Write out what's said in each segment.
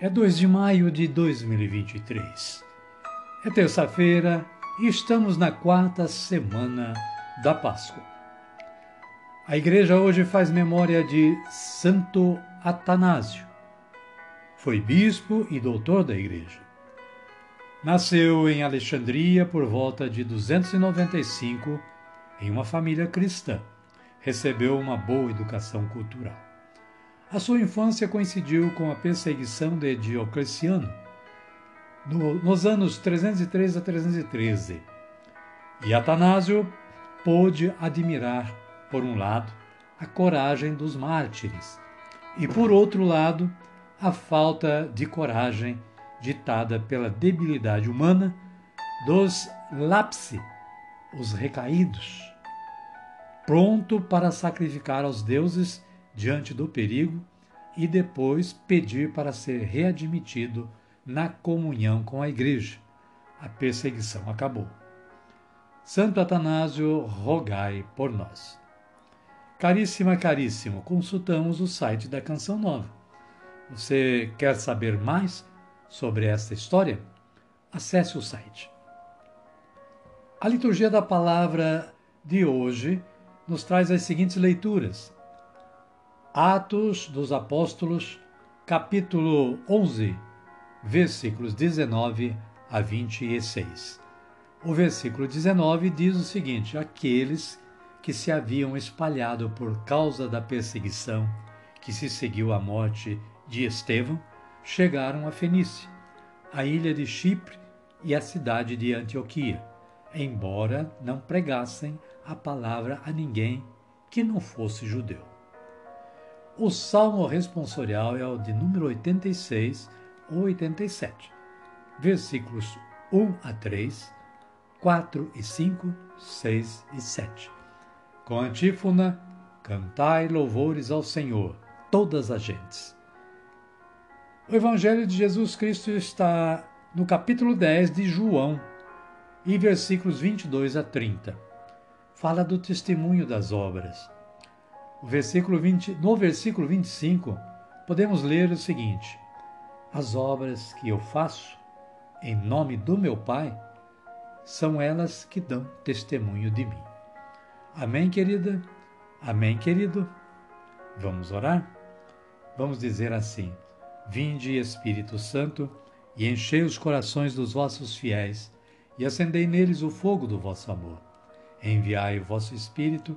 é 2 de maio de 2023. É terça-feira e estamos na quarta semana da Páscoa. A igreja hoje faz memória de Santo Atanásio. Foi bispo e doutor da igreja. Nasceu em Alexandria por volta de 295 em uma família cristã. Recebeu uma boa educação cultural. A sua infância coincidiu com a perseguição de Diocleciano, no, nos anos 303 a 313. E Atanásio pôde admirar, por um lado, a coragem dos mártires e, por outro lado, a falta de coragem ditada pela debilidade humana dos lapsi, os recaídos, pronto para sacrificar aos deuses diante do perigo e depois pedir para ser readmitido na comunhão com a Igreja. A perseguição acabou. Santo Atanásio, rogai por nós. Caríssima, caríssimo, consultamos o site da Canção Nova. Você quer saber mais sobre esta história? Acesse o site. A liturgia da palavra de hoje nos traz as seguintes leituras. Atos dos Apóstolos, capítulo 11, versículos 19 a 26. O versículo 19 diz o seguinte: Aqueles que se haviam espalhado por causa da perseguição que se seguiu à morte de Estevão chegaram a Fenícia, a ilha de Chipre e a cidade de Antioquia, embora não pregassem a palavra a ninguém que não fosse judeu. O salmo responsorial é o de número 86 ou 87, versículos 1 a 3, 4 e 5, 6 e 7. Com antífona, cantai louvores ao Senhor, todas as gentes. O Evangelho de Jesus Cristo está no capítulo 10 de João, e versículos 22 a 30. Fala do testemunho das obras versículo 20, no versículo 25, podemos ler o seguinte: As obras que eu faço em nome do meu Pai são elas que dão testemunho de mim. Amém, querida? Amém, querido? Vamos orar? Vamos dizer assim: Vinde, Espírito Santo, e enchei os corações dos vossos fiéis, e acendei neles o fogo do vosso amor. Enviai o vosso Espírito,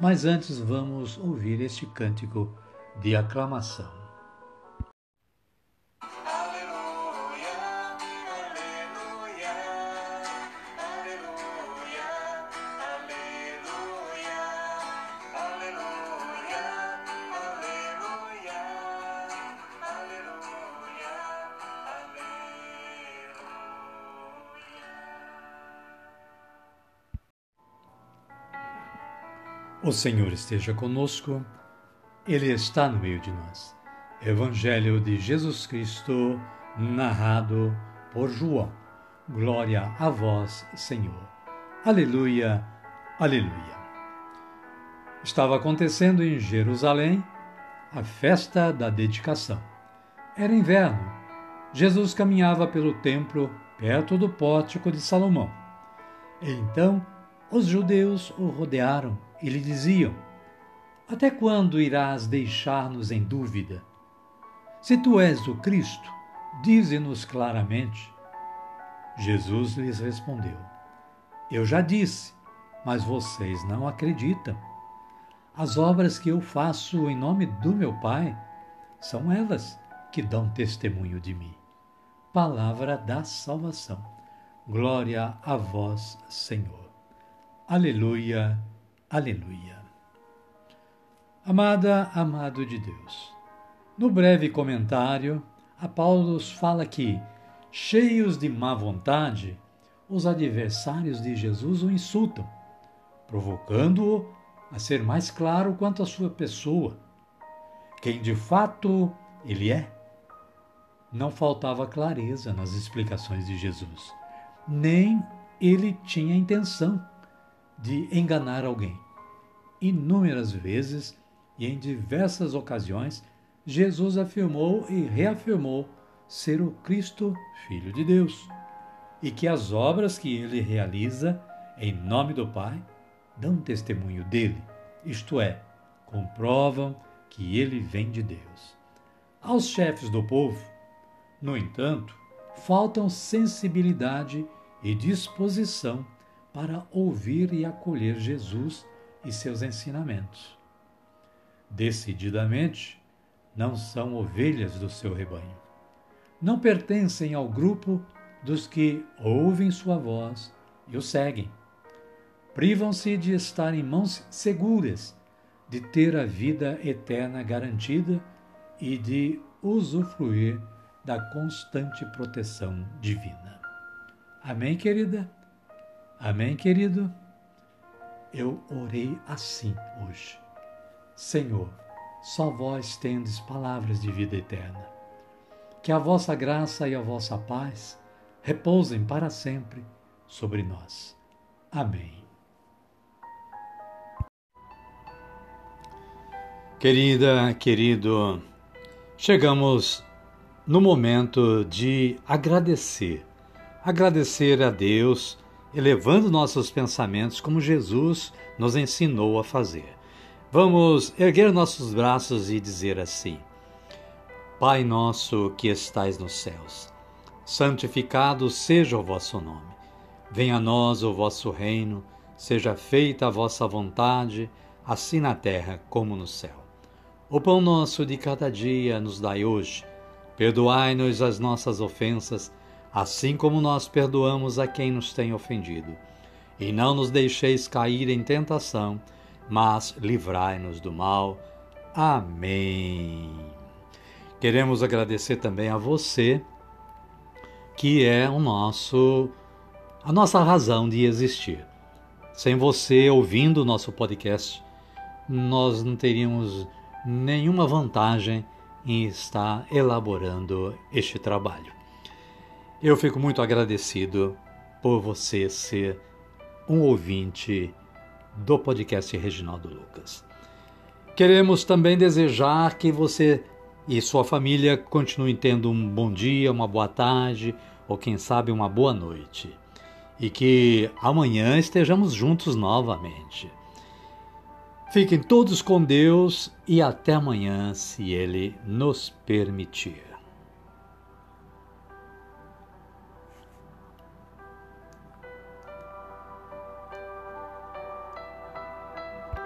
mas antes vamos ouvir este cântico de aclamação. O Senhor esteja conosco, Ele está no meio de nós. Evangelho de Jesus Cristo, narrado por João. Glória a vós, Senhor. Aleluia, aleluia. Estava acontecendo em Jerusalém a festa da dedicação. Era inverno. Jesus caminhava pelo templo perto do pórtico de Salomão. Então os judeus o rodearam e lhe diziam: Até quando irás deixar-nos em dúvida? Se tu és o Cristo, dize-nos claramente. Jesus lhes respondeu: Eu já disse, mas vocês não acreditam. As obras que eu faço em nome do meu Pai são elas que dão testemunho de mim. Palavra da salvação. Glória a vós, Senhor. Aleluia, aleluia. Amada, amado de Deus. No breve comentário, a Paulo fala que, cheios de má vontade, os adversários de Jesus o insultam, provocando-o a ser mais claro quanto à sua pessoa, quem de fato ele é. Não faltava clareza nas explicações de Jesus, nem ele tinha intenção de enganar alguém. Inúmeras vezes e em diversas ocasiões, Jesus afirmou e reafirmou ser o Cristo, Filho de Deus, e que as obras que ele realiza em nome do Pai dão testemunho dele, isto é, comprovam que ele vem de Deus. Aos chefes do povo, no entanto, faltam sensibilidade e disposição para ouvir e acolher Jesus e seus ensinamentos. Decididamente, não são ovelhas do seu rebanho. Não pertencem ao grupo dos que ouvem sua voz e o seguem privam-se de estar em mãos seguras, de ter a vida eterna garantida e de usufruir da constante proteção divina. Amém, querida? Amém, querido? Eu orei assim hoje. Senhor, só vós tendes palavras de vida eterna. Que a vossa graça e a vossa paz repousem para sempre sobre nós. Amém. Querida, querido, chegamos no momento de agradecer. Agradecer a Deus, elevando nossos pensamentos como Jesus nos ensinou a fazer. Vamos erguer nossos braços e dizer assim: Pai nosso que estais nos céus, santificado seja o vosso nome. Venha a nós o vosso reino, seja feita a vossa vontade, assim na terra como no céu. O pão nosso de cada dia nos dai hoje. Perdoai-nos as nossas ofensas, assim como nós perdoamos a quem nos tem ofendido. E não nos deixeis cair em tentação, mas livrai-nos do mal. Amém. Queremos agradecer também a você, que é o nosso a nossa razão de existir. Sem você ouvindo o nosso podcast, nós não teríamos nenhuma vantagem em estar elaborando este trabalho. Eu fico muito agradecido por você ser um ouvinte do podcast Reginaldo Lucas. Queremos também desejar que você e sua família continuem tendo um bom dia, uma boa tarde ou quem sabe uma boa noite. E que amanhã estejamos juntos novamente. Fiquem todos com Deus e até amanhã, se Ele nos permitir.